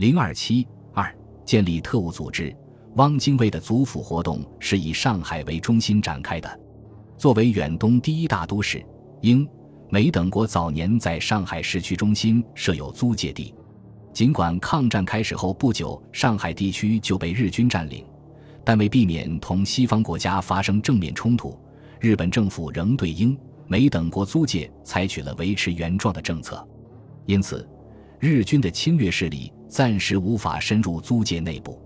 零二七二建立特务组织。汪精卫的祖府活动是以上海为中心展开的。作为远东第一大都市，英、美等国早年在上海市区中心设有租界地。尽管抗战开始后不久，上海地区就被日军占领，但为避免同西方国家发生正面冲突，日本政府仍对英、美等国租界采取了维持原状的政策。因此，日军的侵略势力暂时无法深入租界内部。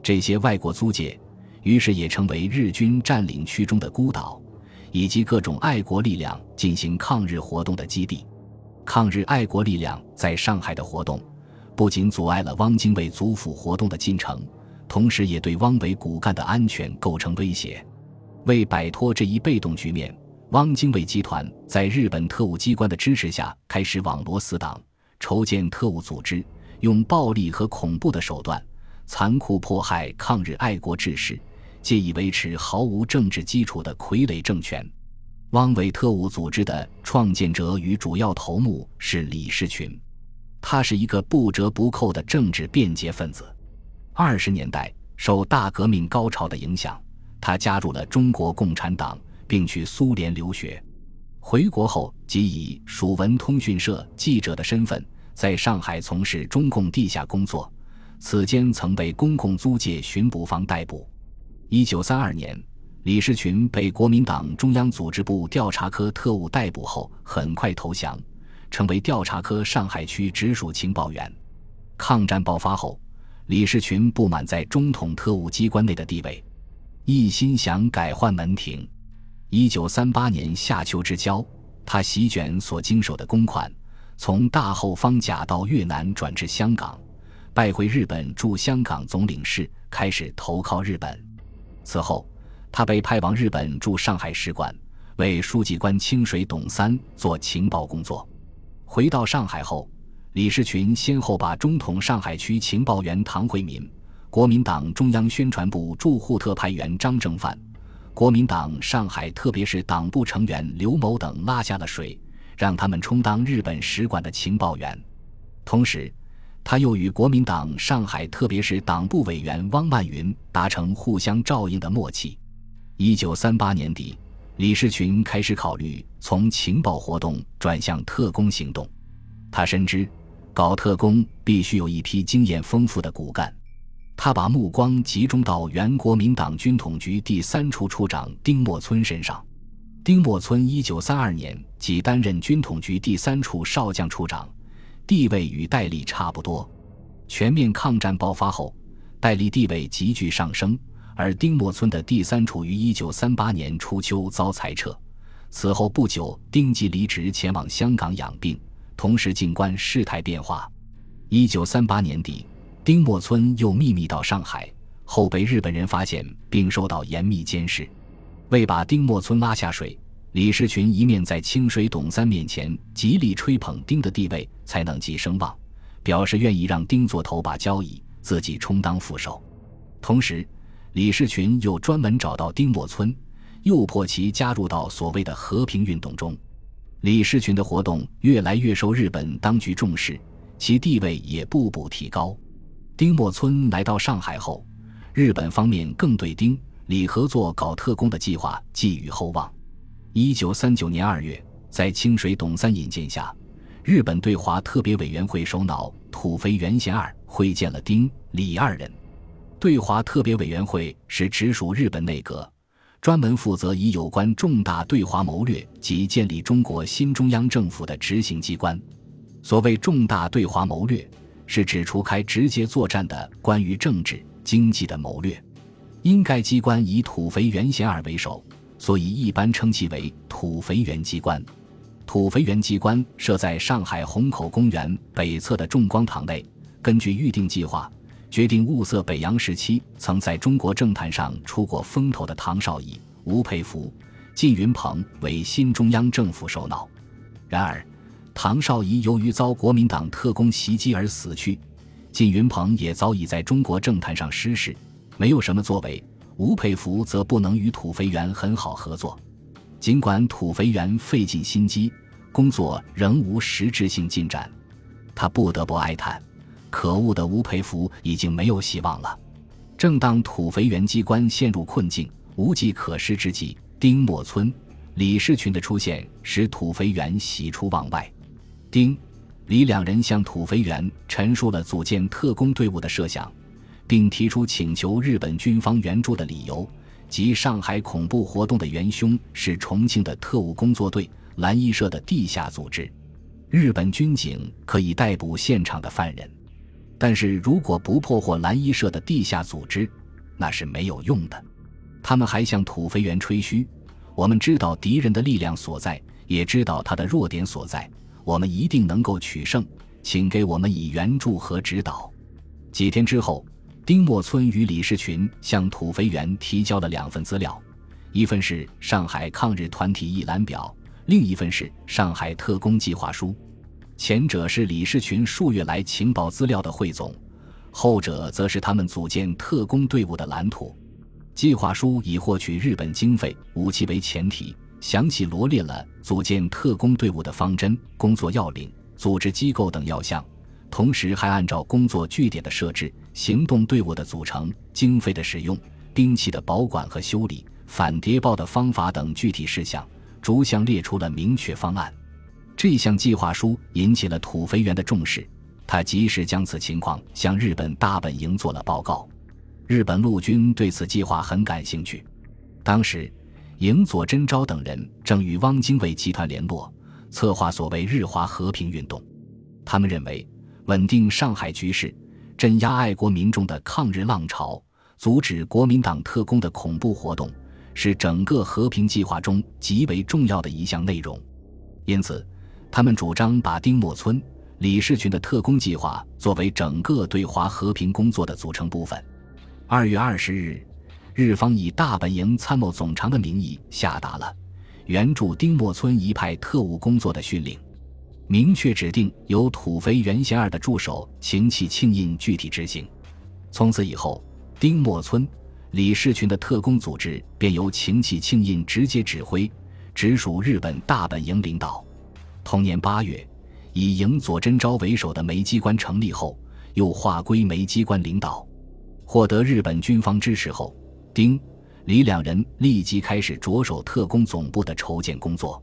这些外国租界，于是也成为日军占领区中的孤岛。以及各种爱国力量进行抗日活动的基地，抗日爱国力量在上海的活动，不仅阻碍了汪精卫祖府活动的进程，同时也对汪伪骨干的安全构成威胁。为摆脱这一被动局面，汪精卫集团在日本特务机关的支持下，开始网罗死党，筹建特务组织，用暴力和恐怖的手段，残酷迫害抗日爱国志士。借以维持毫无政治基础的傀儡政权。汪伪特务组织的创建者与主要头目是李士群，他是一个不折不扣的政治便捷分子。二十年代受大革命高潮的影响，他加入了中国共产党，并去苏联留学。回国后，即以蜀文通讯社记者的身份在上海从事中共地下工作，此间曾被公共租界巡捕房逮捕。一九三二年，李士群被国民党中央组织部调查科特务逮捕后，很快投降，成为调查科上海区直属情报员。抗战爆发后，李士群不满在中统特务机关内的地位，一心想改换门庭。一九三八年夏秋之交，他席卷所经手的公款，从大后方甲到越南转至香港，拜会日本驻香港总领事，开始投靠日本。此后，他被派往日本驻上海使馆，为书记官清水董三做情报工作。回到上海后，李士群先后把中统上海区情报员唐惠民、国民党中央宣传部驻沪特派员张正范、国民党上海特别是党部成员刘某等拉下了水，让他们充当日本使馆的情报员。同时，他又与国民党上海特别是党部委员汪曼云达成互相照应的默契。一九三八年底，李士群开始考虑从情报活动转向特工行动。他深知，搞特工必须有一批经验丰富的骨干。他把目光集中到原国民党军统局第三处处长丁默村身上。丁默村一九三二年即担任军统局第三处少将处长。地位与戴笠差不多。全面抗战爆发后，戴笠地位急剧上升，而丁默村的第三处于一九三八年初秋遭裁撤。此后不久，丁即离职前往香港养病，同时静观事态变化。一九三八年底，丁默村又秘密到上海，后被日本人发现并受到严密监视。为把丁默村拉下水。李士群一面在清水董三面前极力吹捧丁的地位才能及声望，表示愿意让丁做头把交椅，自己充当副手。同时，李士群又专门找到丁默村，诱迫其加入到所谓的和平运动中。李士群的活动越来越受日本当局重视，其地位也步步提高。丁默村来到上海后，日本方面更对丁、李合作搞特工的计划寄予厚望。一九三九年二月，在清水董三引荐下，日本对华特别委员会首脑土肥原贤二会见了丁、李二人。对华特别委员会是直属日本内阁，专门负责以有关重大对华谋略及建立中国新中央政府的执行机关。所谓重大对华谋略，是指除开直接作战的关于政治、经济的谋略。因该机关以土肥原贤二为首。所以一般称其为土肥原机关。土肥原机关设在上海虹口公园北侧的众光堂内。根据预定计划，决定物色北洋时期曾在中国政坛上出过风头的唐绍仪、吴佩孚、靳云鹏为新中央政府首脑。然而，唐绍仪由于遭国民党特工袭击而死去，靳云鹏也早已在中国政坛上失势，没有什么作为。吴佩孚则不能与土肥原很好合作，尽管土肥原费尽心机，工作仍无实质性进展。他不得不哀叹：可恶的吴培福已经没有希望了。正当土肥原机关陷入困境、无计可施之际，丁默村、李士群的出现使土肥原喜出望外。丁、李两人向土肥原陈述了组建特工队伍的设想，并提出请求日本军方援助的理由，即上海恐怖活动的元凶是重庆的特务工作队蓝衣社的地下组织。日本军警可以逮捕现场的犯人。但是如果不破获蓝衣社的地下组织，那是没有用的。他们还向土肥原吹嘘：“我们知道敌人的力量所在，也知道他的弱点所在，我们一定能够取胜，请给我们以援助和指导。”几天之后，丁默村与李士群向土肥原提交了两份资料，一份是上海抗日团体一览表，另一份是上海特工计划书。前者是李士群数月来情报资料的汇总，后者则是他们组建特工队伍的蓝图。计划书以获取日本经费、武器为前提，详细罗列了组建特工队伍的方针、工作要领、组织机构等要项，同时还按照工作据点的设置、行动队伍的组成、经费的使用、兵器的保管和修理、反谍报的方法等具体事项，逐项列出了明确方案。这项计划书引起了土肥原的重视，他及时将此情况向日本大本营做了报告。日本陆军对此计划很感兴趣。当时，营佐真昭等人正与汪精卫集团联络，策划所谓“日华和平运动”。他们认为，稳定上海局势、镇压爱国民众的抗日浪潮、阻止国民党特工的恐怖活动，是整个和平计划中极为重要的一项内容。因此，他们主张把丁默村、李士群的特工计划作为整个对华和平工作的组成部分。二月二十日，日方以大本营参谋总长的名义下达了援助丁默村一派特务工作的训令，明确指定由土肥原贤二的助手秦气庆印具体执行。从此以后，丁默村、李士群的特工组织便由秦气庆印直接指挥，直属日本大本营领导。同年八月，以营佐真昭为首的梅机关成立后，又划归梅机关领导。获得日本军方支持后，丁、李两人立即开始着手特工总部的筹建工作。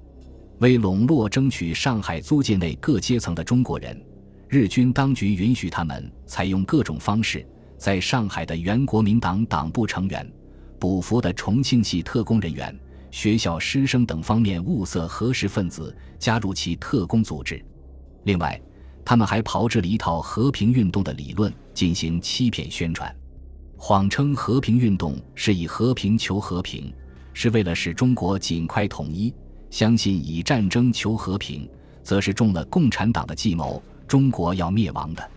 为笼络争取上海租界内各阶层的中国人，日军当局允许他们采用各种方式，在上海的原国民党党部成员、补服的重庆系特工人员。学校师生等方面物色合适分子加入其特工组织，另外，他们还炮制了一套和平运动的理论进行欺骗宣传，谎称和平运动是以和平求和平，是为了使中国尽快统一；相信以战争求和平，则是中了共产党的计谋，中国要灭亡的。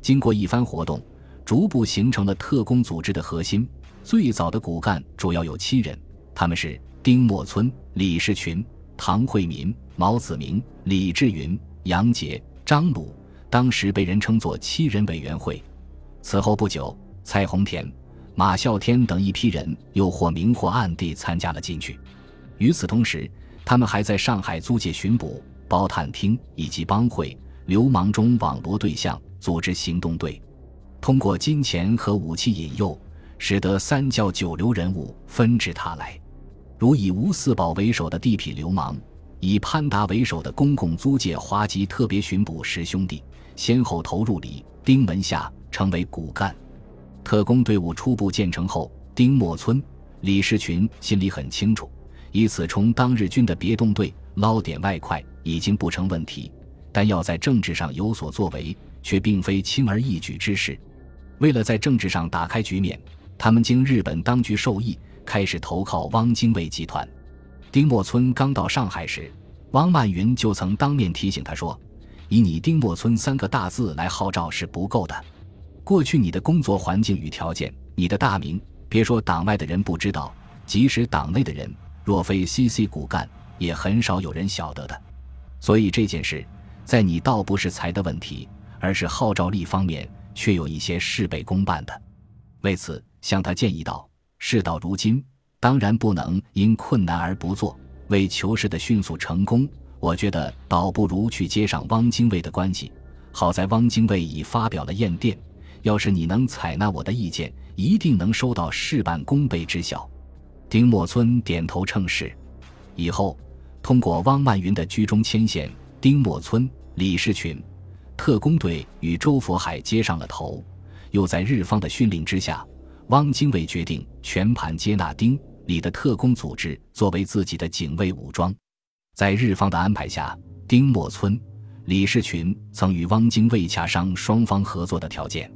经过一番活动，逐步形成了特工组织的核心。最早的骨干主要有七人，他们是。丁默村、李士群、唐惠民、毛子明、李志云、杨杰、张鲁，当时被人称作“七人委员会”。此后不久，蔡洪田、马啸天等一批人又或明或暗地参加了进去。与此同时，他们还在上海租界巡捕、包探厅以及帮会、流氓中网罗对象，组织行动队，通过金钱和武器引诱，使得三教九流人物纷至沓来。如以吴四宝为首的地痞流氓，以潘达为首的公共租界华籍特别巡捕十兄弟，先后投入李丁门下，成为骨干。特工队伍初步建成后，丁默村、李士群心里很清楚，以此充当日军的别动队，捞点外快已经不成问题，但要在政治上有所作为，却并非轻而易举之事。为了在政治上打开局面，他们经日本当局授意。开始投靠汪精卫集团。丁默村刚到上海时，汪曼云就曾当面提醒他说：“以你丁默村三个大字来号召是不够的。过去你的工作环境与条件，你的大名，别说党外的人不知道，即使党内的人，若非 CC 骨干，也很少有人晓得的。所以这件事，在你倒不是财的问题，而是号召力方面，却有一些事倍功半的。为此，向他建议道。”事到如今，当然不能因困难而不做。为求事的迅速成功，我觉得倒不如去接上汪精卫的关系，好在汪精卫已发表了唁电，要是你能采纳我的意见，一定能收到事半功倍之效。丁默村点头称是。以后，通过汪曼云的居中牵线，丁默村、李士群特工队与周佛海接上了头。又在日方的训令之下，汪精卫决定全盘接纳丁、李的特工组织作为自己的警卫武装。在日方的安排下，丁默村、李士群曾与汪精卫洽商双方合作的条件。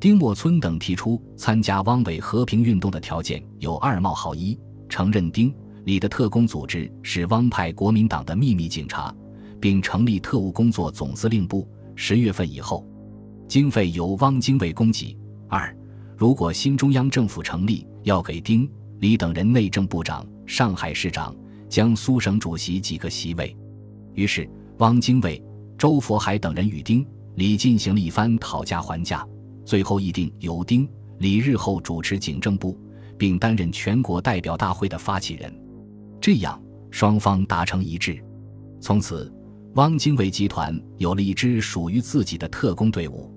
丁默村等提出参加汪伪和平运动的条件有二冒号一：承认丁、李的特工组织是汪派国民党的秘密警察，并成立特务工作总司令部。十月份以后。经费由汪精卫供给。二，如果新中央政府成立，要给丁、李等人内政部长、上海市长、江苏省主席几个席位。于是，汪精卫、周佛海等人与丁、李进行了一番讨价还价，最后议定由丁、李日后主持警政部，并担任全国代表大会的发起人。这样，双方达成一致。从此，汪精卫集团有了一支属于自己的特工队伍。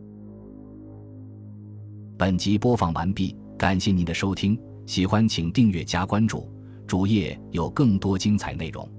本集播放完毕，感谢您的收听，喜欢请订阅加关注，主页有更多精彩内容。